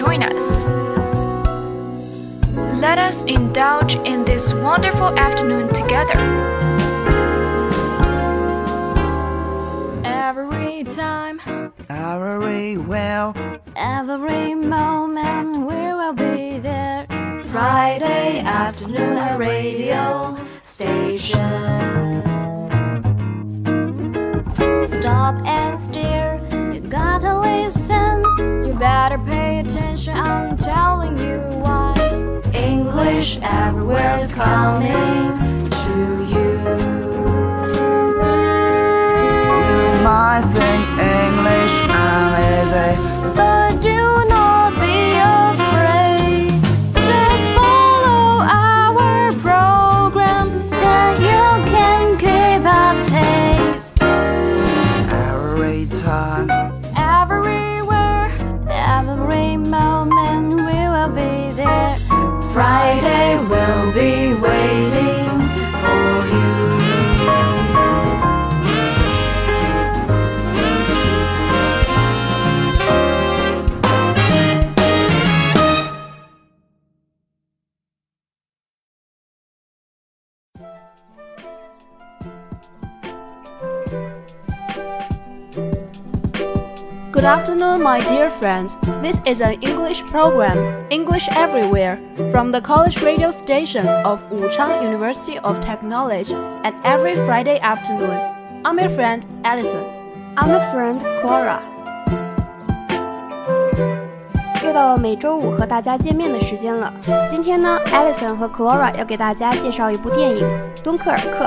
join us. Let us indulge in this wonderful afternoon together. Every time, Every well, every moment, we will be there. Friday afternoon at radio station. Stop and stare, you gotta listen. You better pay attention, I'm telling you why. English everywhere is coming to you. you might sing English uneasy. But do not friends. This is an English program, English Everywhere, from the college radio station of Wuchang University of Technology, and every Friday afternoon. I'm your friend Allison. I'm a friend Clara。又到了每周五和大家见面的时间了。今天呢，Alison 和 Clara 要给大家介绍一部电影《敦刻尔克》。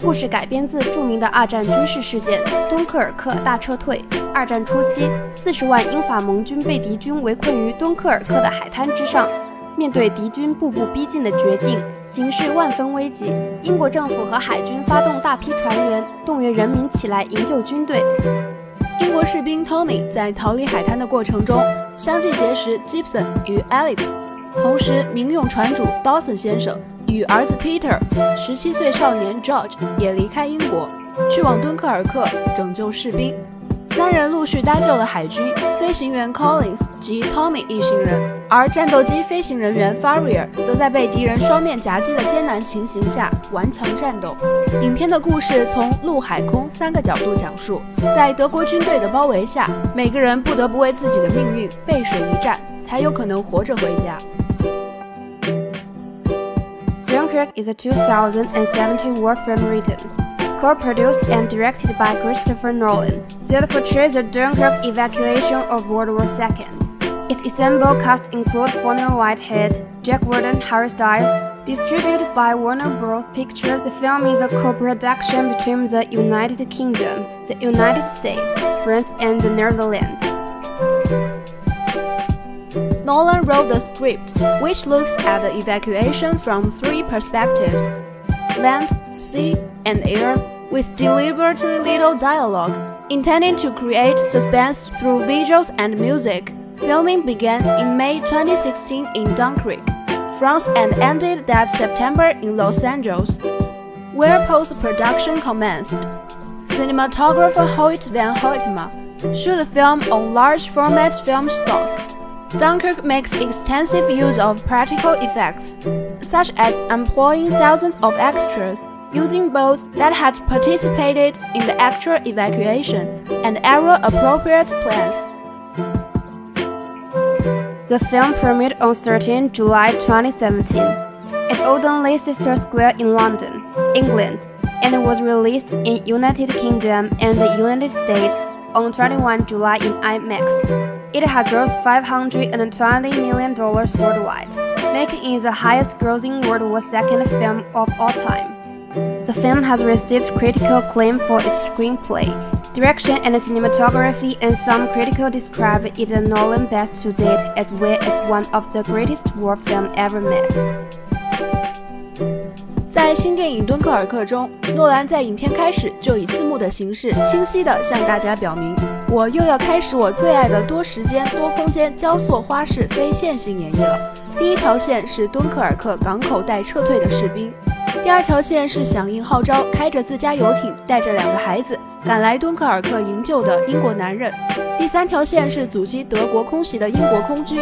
故事改编自著名的二战军事事件——敦刻尔克大撤退。二战初期，四十万英法盟军被敌军围困于敦刻尔克的海滩之上。面对敌军步步逼近的绝境，形势万分危急。英国政府和海军发动大批船员，动员人民起来营救军队。英国士兵 Tommy 在逃离海滩的过程中，相继结识 Gibson 与 Alex，同时民用船主 Dawson 先生与儿子 Peter，十七岁少年 George 也离开英国，去往敦刻尔克拯救士兵。三人陆续搭救了海军飞行员 Collins 及 Tommy 一行人，而战斗机飞行人员 Farrier 则在被敌人双面夹击的艰难情形下顽强战斗。影片的故事从陆海空三个角度讲述，在德国军队的包围下，每个人不得不为自己的命运背水一战，才有可能活着回家。Dunkirk is a 2017 war film written, co-produced and directed by Christopher Nolan. That portrays the Dunkirk evacuation of World War II. Its ensemble cast include Warner Whitehead, Jack Lowden, Harry Styles. Distributed by Warner Bros. Pictures, the film is a co-production between the United Kingdom, the United States, France, and the Netherlands. Nolan wrote the script, which looks at the evacuation from three perspectives land, sea, and air, with deliberately little dialogue, intending to create suspense through visuals and music. Filming began in May 2016 in Dunkirk, France, and ended that September in Los Angeles, where post production commenced. Cinematographer Hoyt van Hoytema shot the film on large format film stock. Dunkirk makes extensive use of practical effects, such as employing thousands of extras, using boats that had participated in the actual evacuation, and era appropriate plans. The film premiered on 13 July 2017 at Odeon Leicester Square in London, England, and was released in United Kingdom and the United States on 21 July in IMAX. It had grossed $520 million worldwide, making it the highest grossing World War II film of all time. The film has received critical acclaim for its screenplay, direction, and cinematography, and some critics describe it as Nolan best to date as well as one of the greatest war film ever made. 在新电影《敦刻尔克》中，诺兰在影片开始就以字幕的形式清晰地向大家表明， 我又要开始我最爱的多时间、多空间交错花式非线性演绎了。第一条线是敦刻尔克港口带撤退的士兵，第二条线是响应号召，开着自家游艇，带着两个孩子赶来敦刻尔克营救的英国男人。第三条线是阻击德国空袭的英国空军。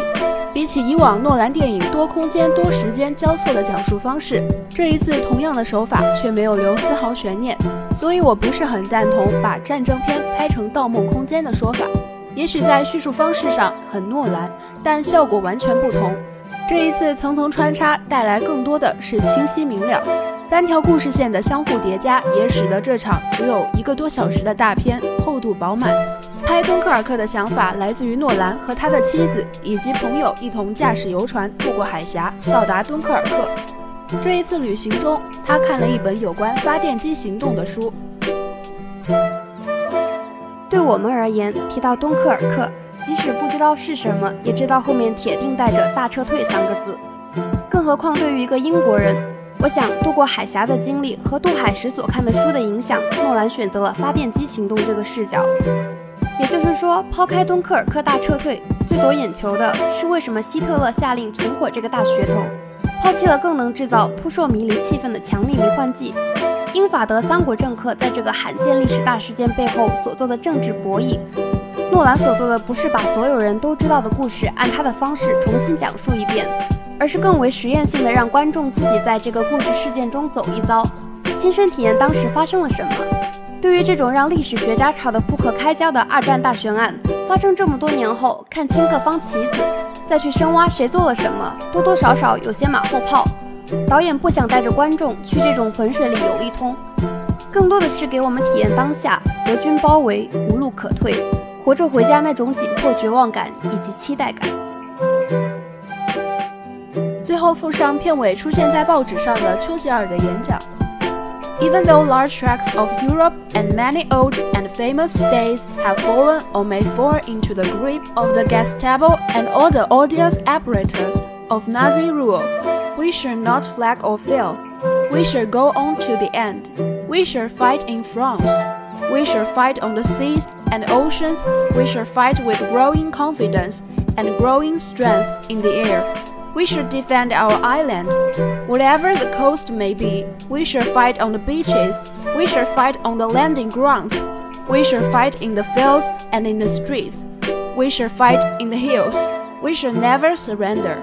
比起以往诺兰电影多空间多时间交错的讲述方式，这一次同样的手法却没有留丝毫悬念，所以我不是很赞同把战争片拍成《盗梦空间》的说法。也许在叙述方式上很诺兰，但效果完全不同。这一次层层穿插带来更多的是清晰明了，三条故事线的相互叠加也使得这场只有一个多小时的大片厚度饱满。拍敦刻尔克的想法来自于诺兰和他的妻子以及朋友一同驾驶游船渡过海峡，到达敦刻尔克。这一次旅行中，他看了一本有关发电机行动的书。对我们而言，提到敦刻尔克，即使不知道是什么，也知道后面铁定带着“大撤退”三个字。更何况对于一个英国人，我想渡过海峡的经历和渡海时所看的书的影响，诺兰选择了发电机行动这个视角。也就是说，抛开敦刻尔克大撤退，最夺眼球的是为什么希特勒下令停火这个大噱头，抛弃了更能制造扑朔迷离气氛的强力迷幻剂。英法德三国政客在这个罕见历史大事件背后所做的政治博弈。诺兰所做的不是把所有人都知道的故事按他的方式重新讲述一遍，而是更为实验性的让观众自己在这个故事事件中走一遭，亲身体验当时发生了什么。对于这种让历史学家吵得不可开交的二战大悬案，发生这么多年后，看清各方棋子，再去深挖谁做了什么，多多少少有些马后炮。导演不想带着观众去这种浑水里游一通，更多的是给我们体验当下德军包围无路可退，活着回家那种紧迫绝望感以及期待感。最后附上片尾出现在报纸上的丘吉尔的演讲。Even though large tracts of Europe and many old and famous states have fallen or may fall into the grip of the Gestapo and all the odious apparatus of Nazi rule, we shall not flag or fail. We shall go on to the end. We shall fight in France. We shall fight on the seas and oceans. We shall fight with growing confidence and growing strength in the air. We shall defend our island. Whatever the coast may be, we shall fight on the beaches. We shall fight on the landing grounds. We shall fight in the fields and in the streets. We shall fight in the hills. We shall never surrender.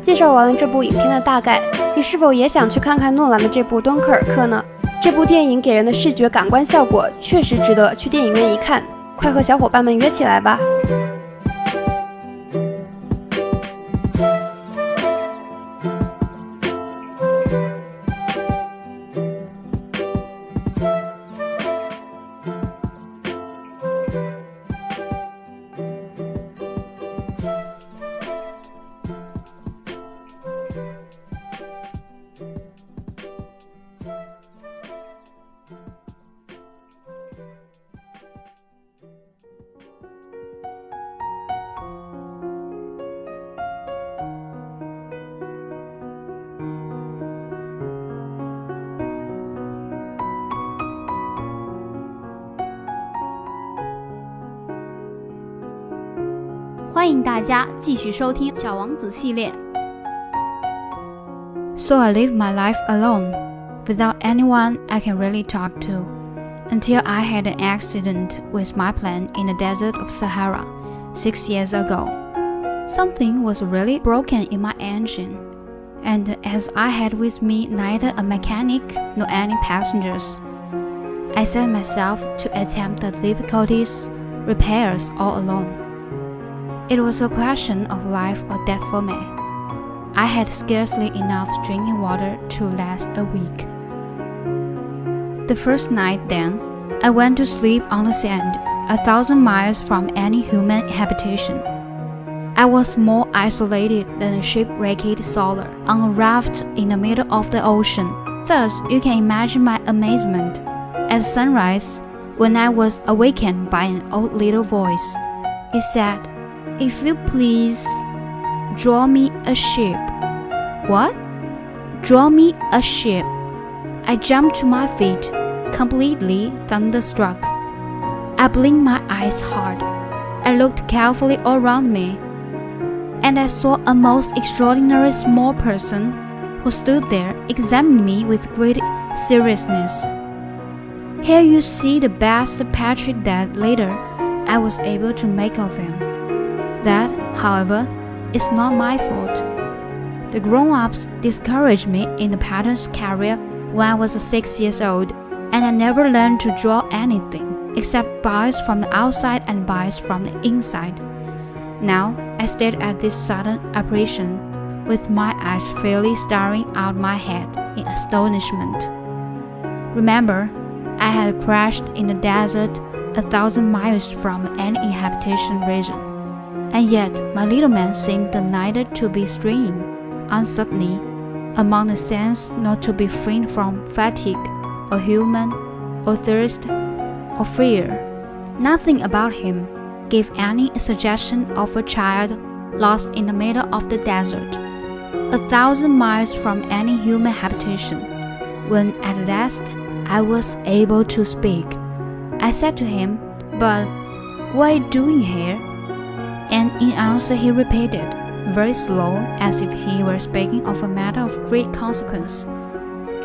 介绍完了这部影片的大概，你是否也想去看看诺兰的这部《敦刻尔克》呢？这部电影给人的视觉感官效果确实值得去电影院一看，快和小伙伴们约起来吧！ 继续收听《小王子》系列。So I live my life alone, without anyone I can really talk to, until I had an accident with my plane in the desert of Sahara six years ago. Something was really broken in my engine, and as I had with me neither a mechanic nor any passengers, I set myself to attempt the difficulties, repairs all alone. It was a question of life or death for me. I had scarcely enough drinking water to last a week. The first night, then, I went to sleep on the sand, a thousand miles from any human habitation. I was more isolated than a shipwrecked sailor on a raft in the middle of the ocean. Thus, you can imagine my amazement at sunrise when I was awakened by an old little voice. It said, if you please, draw me a ship. What? Draw me a ship. I jumped to my feet, completely thunderstruck. I blinked my eyes hard. I looked carefully all around me, and I saw a most extraordinary small person who stood there examining me with great seriousness. Here you see the best portrait that later I was able to make of him. That, however, is not my fault. The grown ups discouraged me in the pattern's career when I was six years old, and I never learned to draw anything except bias from the outside and bias from the inside. Now I stared at this sudden apparition with my eyes fairly staring out my head in astonishment. Remember, I had crashed in the desert a thousand miles from any inhabitation region, and yet my little man seemed neither to be straying uncertainly among the sands nor to be free from fatigue, or human, or thirst, or fear. Nothing about him gave any suggestion of a child lost in the middle of the desert, a thousand miles from any human habitation. When at last I was able to speak, I said to him, But what are you doing here? And in answer, he repeated, very slow, as if he were speaking of a matter of great consequence,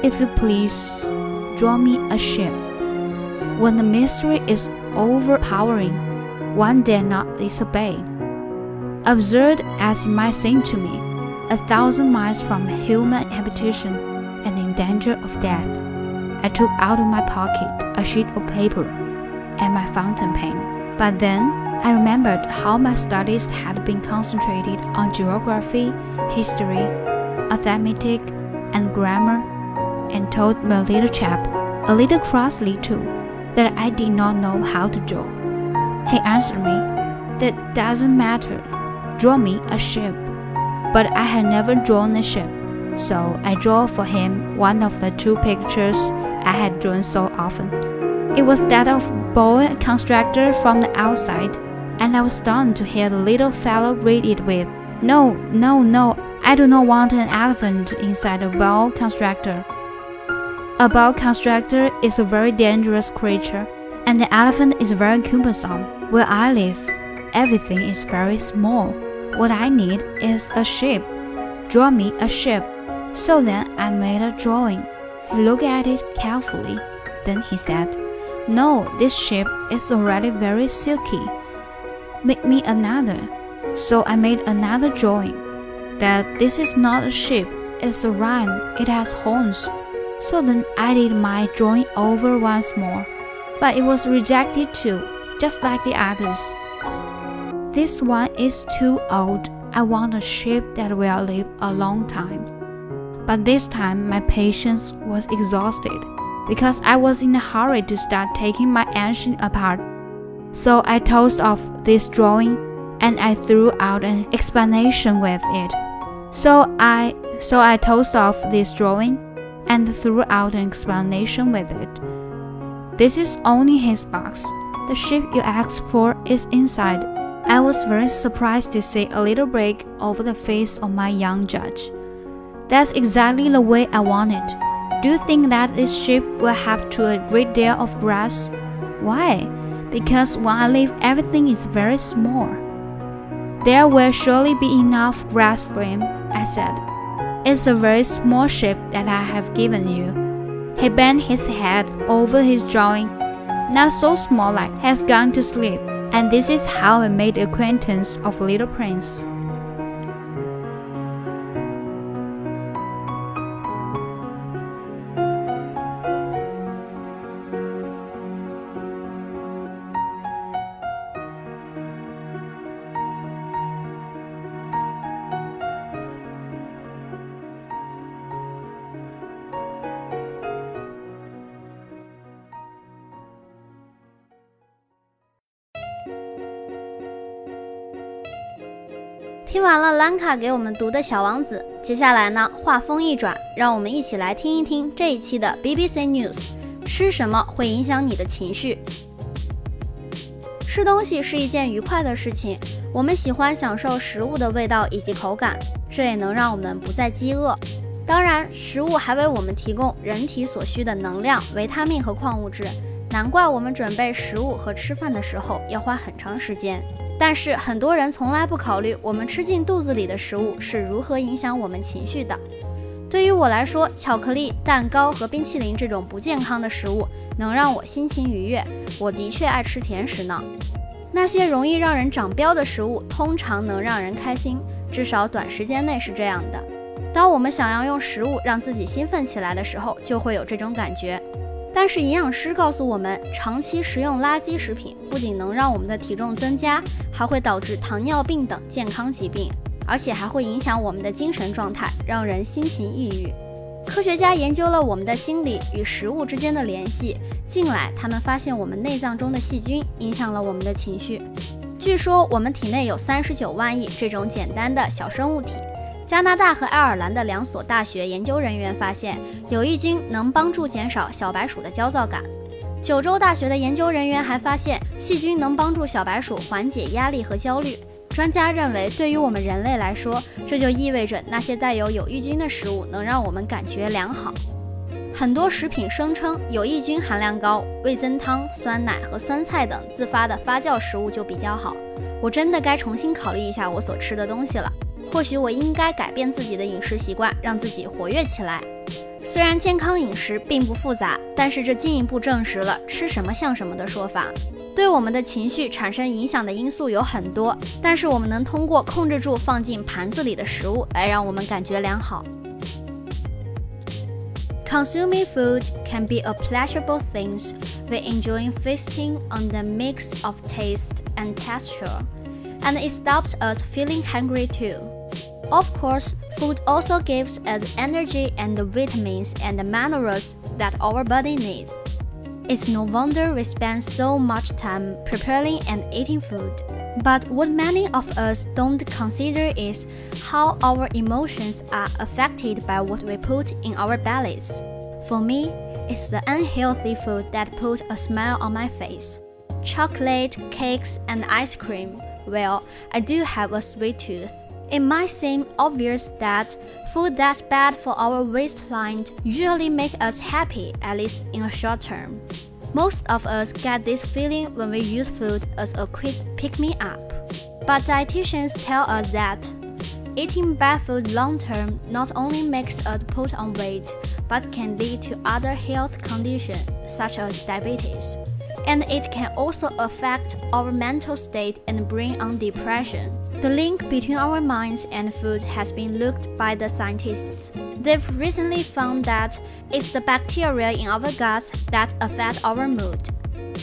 If you please, draw me a ship. When the mystery is overpowering, one dare not disobey. Absurd as it might seem to me, a thousand miles from human habitation and in danger of death, I took out of my pocket a sheet of paper and my fountain pen. But then I remembered how my studies had been concentrated on geography, history, arithmetic, and grammar, and told my little chap, a little crossly too, that I did not know how to draw. He answered me, That doesn't matter. Draw me a ship. But I had never drawn a ship, so I drew for him one of the two pictures I had drawn so often. It was that of boa constrictor from the outside, and I was stunned to hear the little fellow greet it with, No, no, no, I do not want an elephant inside a boa constrictor. A boa constrictor is a very dangerous creature, and the elephant is very cumbersome. Where I live, everything is very small. What I need is a ship. Draw me a ship. So then I made a drawing. He looked at it carefully. Then he said, No, this ship is already very silky. Make me another. So I made another drawing. That this is not a ship, it's a ram, it has horns. So then I did my drawing over once more. But it was rejected too, just like the others. This one is too old. I want a ship that will live a long time. But this time my patience was exhausted because I was in a hurry to start taking my engine apart. So I tossed off this drawing and I threw out an explanation with it. So I so I tossed off this drawing and threw out an explanation with it. This is only his box. The ship you asked for is inside. I was very surprised to see a little break over the face of my young judge. That's exactly the way I want it. Do you think that this ship will have to a great deal of grass? Why? Because when I leave, everything is very small. There will surely be enough grass for him, I said. It's a very small ship that I have given you. He bent his head over his drawing. Now so small like has gone to sleep, and this is how I made acquaintance of Little Prince. 卡给我们读的《小王子》，接下来呢，话锋一转，让我们一起来听一听这一期的 BBC News。吃什么会影响你的情绪？吃东西是一件愉快的事情，我们喜欢享受食物的味道以及口感，这也能让我们不再饥饿。当然，食物还为我们提供人体所需的能量、维他命和矿物质，难怪我们准备食物和吃饭的时候要花很长时间。但是很多人从来不考虑，我们吃进肚子里的食物是如何影响我们情绪的。对于我来说，巧克力、蛋糕和冰淇淋这种不健康的食物，能让我心情愉悦。我的确爱吃甜食呢。那些容易让人长膘的食物，通常能让人开心，至少短时间内是这样的。当我们想要用食物让自己兴奋起来的时候，就会有这种感觉。但是营养师告诉我们，长期食用垃圾食品不仅能让我们的体重增加，还会导致糖尿病等健康疾病，而且还会影响我们的精神状态，让人心情抑郁。科学家研究了我们的心理与食物之间的联系，近来他们发现我们内脏中的细菌影响了我们的情绪。据说我们体内有三十九万亿这种简单的小生物体。加拿大和爱尔兰的两所大学研究人员发现，有益菌能帮助减少小白鼠的焦躁感。九州大学的研究人员还发现，细菌能帮助小白鼠缓解压力和焦虑。专家认为，对于我们人类来说，这就意味着那些带有有益菌的食物能让我们感觉良好。很多食品声称有益菌含量高，味增汤、酸奶和酸菜等自发的发酵食物就比较好。我真的该重新考虑一下我所吃的东西了。或许我应该改变自己的饮食习惯，让自己活跃起来。虽然健康饮食并不复杂，但是这进一步证实了“吃什么像什么”的说法。对我们的情绪产生影响的因素有很多，但是我们能通过控制住放进盘子里的食物来让我们感觉良好。Consuming food can be a pleasurable thing We enjoy feasting on the mix of taste and texture, and it stops us feeling hungry too. Of course, food also gives us energy and the vitamins and the minerals that our body needs. It's no wonder we spend so much time preparing and eating food. But what many of us don't consider is how our emotions are affected by what we put in our bellies. For me, it's the unhealthy food that put a smile on my face. Chocolate, cakes, and ice cream. Well, I do have a sweet tooth. It might seem obvious that food that's bad for our waistline usually make us happy, at least in a short term. Most of us get this feeling when we use food as a quick pick-me-up. But dietitians tell us that eating bad food long term not only makes us put on weight, but can lead to other health conditions such as diabetes and it can also affect our mental state and bring on depression. The link between our minds and food has been looked by the scientists. They've recently found that it's the bacteria in our guts that affect our mood.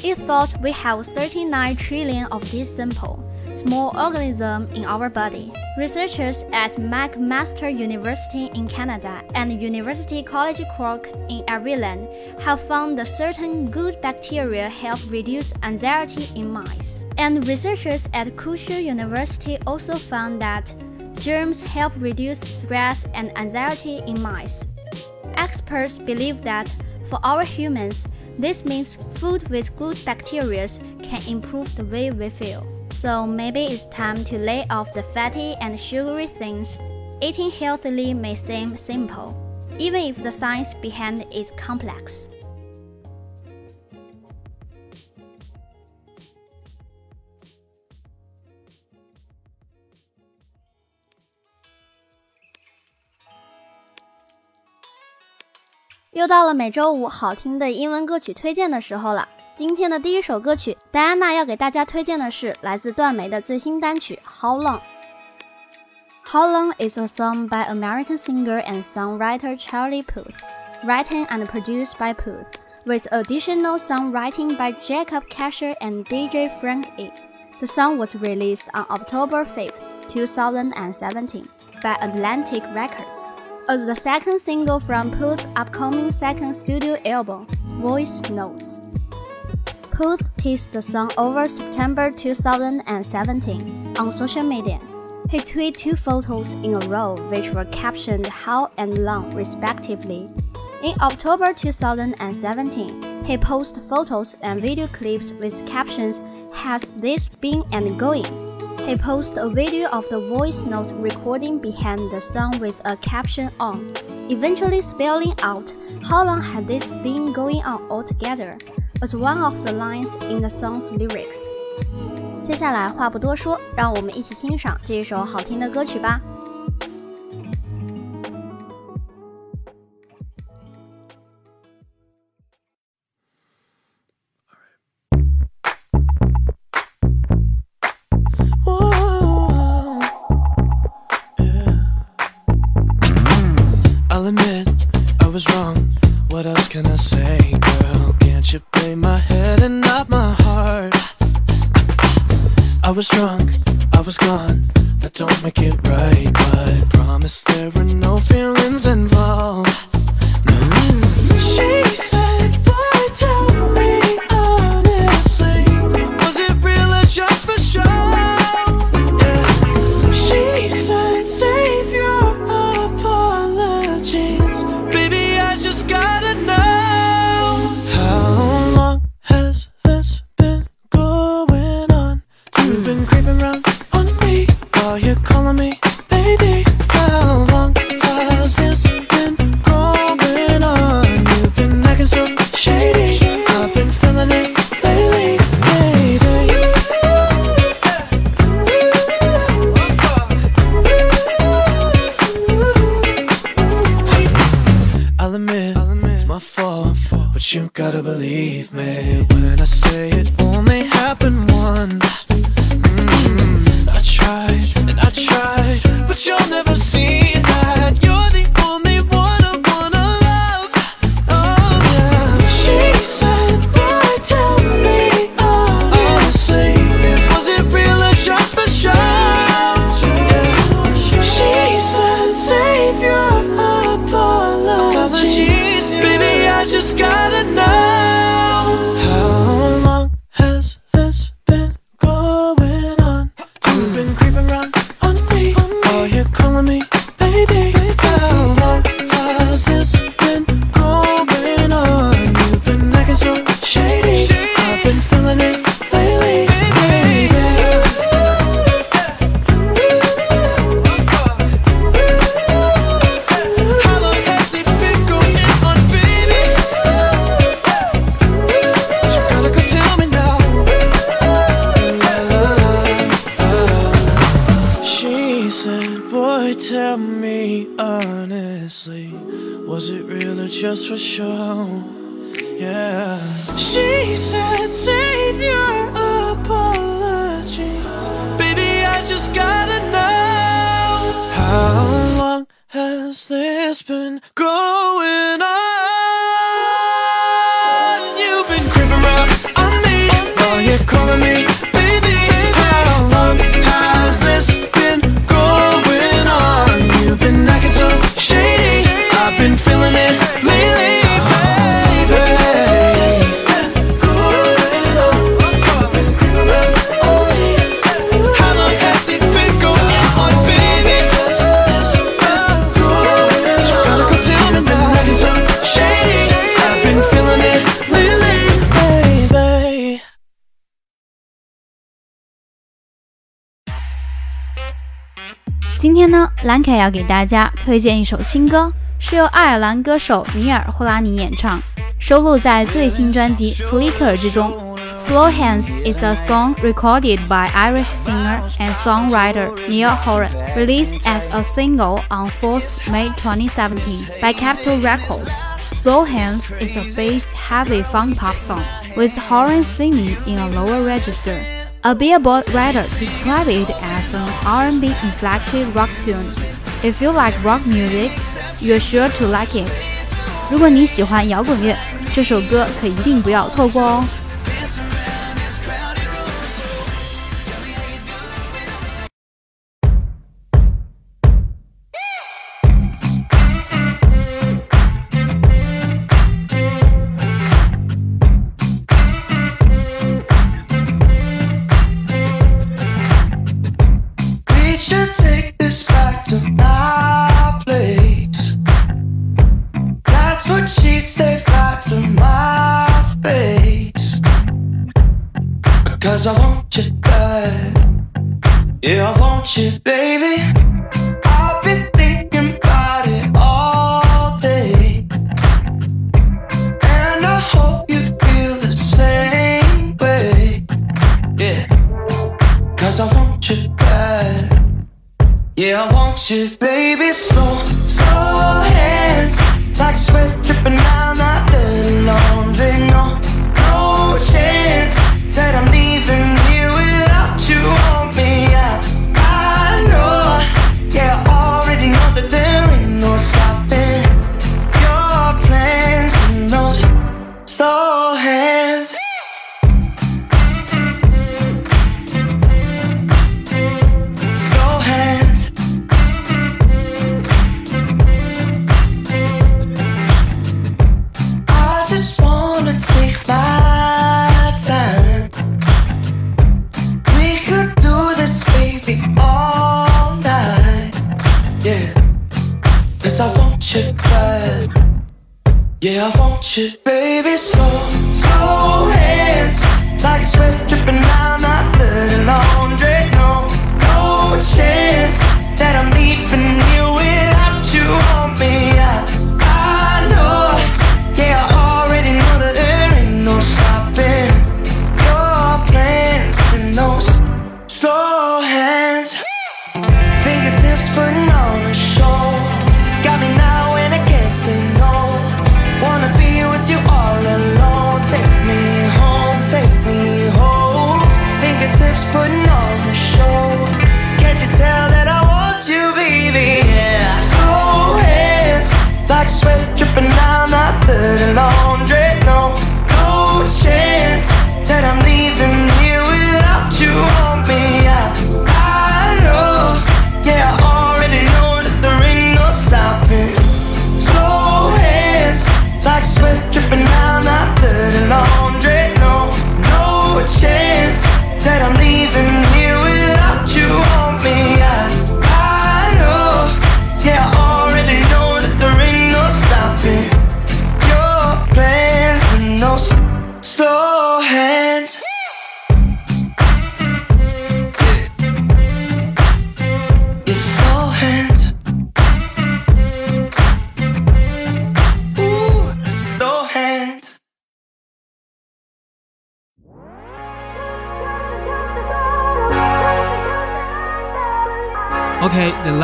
It thought we have 39 trillion of these simple, small organisms in our body. Researchers at McMaster University in Canada and University College Cork in Ireland have found that certain good bacteria help reduce anxiety in mice. And researchers at Kyushu University also found that germs help reduce stress and anxiety in mice. Experts believe that for our humans, this means food with good bacteria can improve the way we feel. So maybe it's time to lay off the fatty and sugary things. Eating healthily may seem simple, even if the science behind it is complex. 又到了每周五好听的英文歌曲推荐的时候了。今天的第一首歌曲，戴安娜要给大家推荐的是来自段梅的最新单曲《How Long》。How Long is a song by American singer and songwriter Charlie Puth, written and produced by Puth, with additional songwriting by Jacob Kasher and DJ Frank E. The song was released on October 5th, 2017, by Atlantic Records as the second single from Puth's upcoming second studio album, Voice Notes. Puth teased the song over September 2017 on social media. He tweeted two photos in a row which were captioned how and long respectively. In October 2017, he posted photos and video clips with captions Has this been and going? He posted a video of the voice note recording behind the song with a caption on, eventually spelling out how long had this been going on altogether as one of the lines in the song's lyrics. 接下来话不多说，让我们一起欣赏这一首好听的歌曲吧。 Been creeping around on me while you're calling me, baby. 兰凯要给大家推荐一首新歌，是由爱尔兰歌手米尔·霍拉尼演唱，收录在最新专辑《Flicker》之中。Slow Hands is a song recorded by Irish singer and songwriter Niall Horan, released as a single on 4th May 2017 by Capitol Records. Slow Hands is a bass-heavy funk pop song, with Horan singing in a lower register. A Billboard writer described it as an R&B inflected rock tune. If you like rock music, you're sure to like it. 如果你喜欢摇滚乐，这首歌可一定不要错过哦。Cause I want you bad Yeah, I want you, baby. Slow, slow hands. Like sweat dripping down my dirty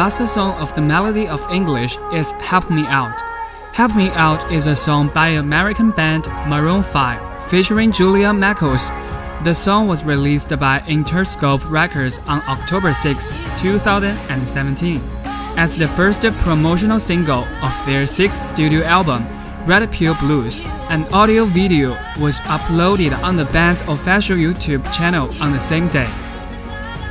last song of the Melody of English is Help Me Out. Help Me Out is a song by American band Maroon 5 featuring Julia Michaels. The song was released by Interscope Records on October 6, 2017, as the first promotional single of their sixth studio album, Red Pill Blues. An audio video was uploaded on the band's official YouTube channel on the same day.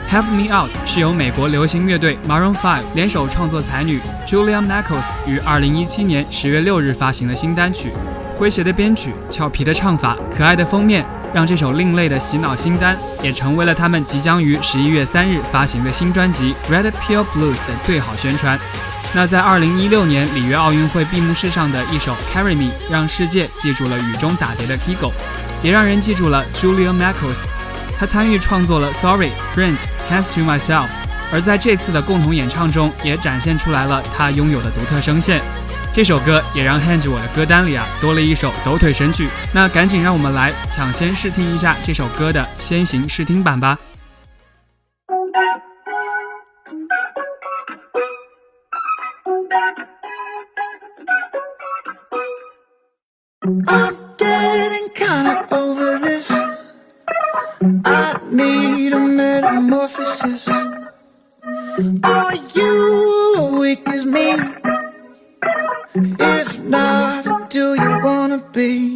Help Me Out 是由美国流行乐队 Maroon 5联手创作才女 Julia Michaels 于2017年10月6日发行的新单曲。诙谐的编曲、俏皮的唱法、可爱的封面，让这首另类的洗脑新单也成为了他们即将于11月3日发行的新专辑《Red Pill Blues》的最好宣传。那在2016年里约奥运会闭幕式上的一首《Carry Me》，让世界记住了雨中打碟的 Kigo，也让人记住了 Julia Michaels。他参与创作了《Sorry Friends》。Has to myself，而在这次的共同演唱中，也展现出来了他拥有的独特声线。这首歌也让 Hand 我的歌单里啊多了一首抖腿神曲。那赶紧让我们来抢先试听一下这首歌的先行试听版吧。I need a metamorphosis. Are you weak as me? If not, do you wanna be?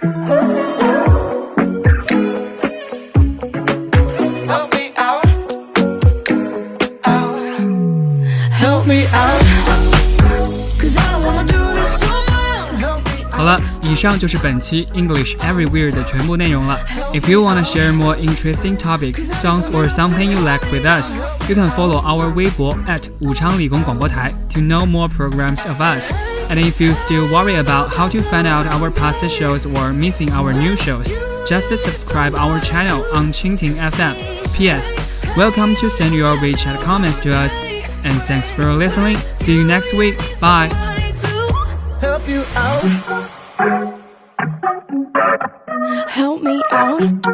好了，以上就是本期 English Everywhere 的全部内容了。If you wanna share more interesting topics, songs, or something you like with us, you can follow our Weibo at 武昌理工广播台 to know more programs of us. And if you still worry about how to find out our past shows or missing our new shows, just subscribe our channel on Qingting FM. P.S. Welcome to send your WeChat comments to us. And thanks for listening. See you next week. Bye. to help you out. Help me out.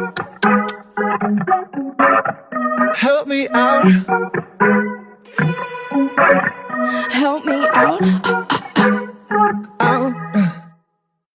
Help me out. Help me out.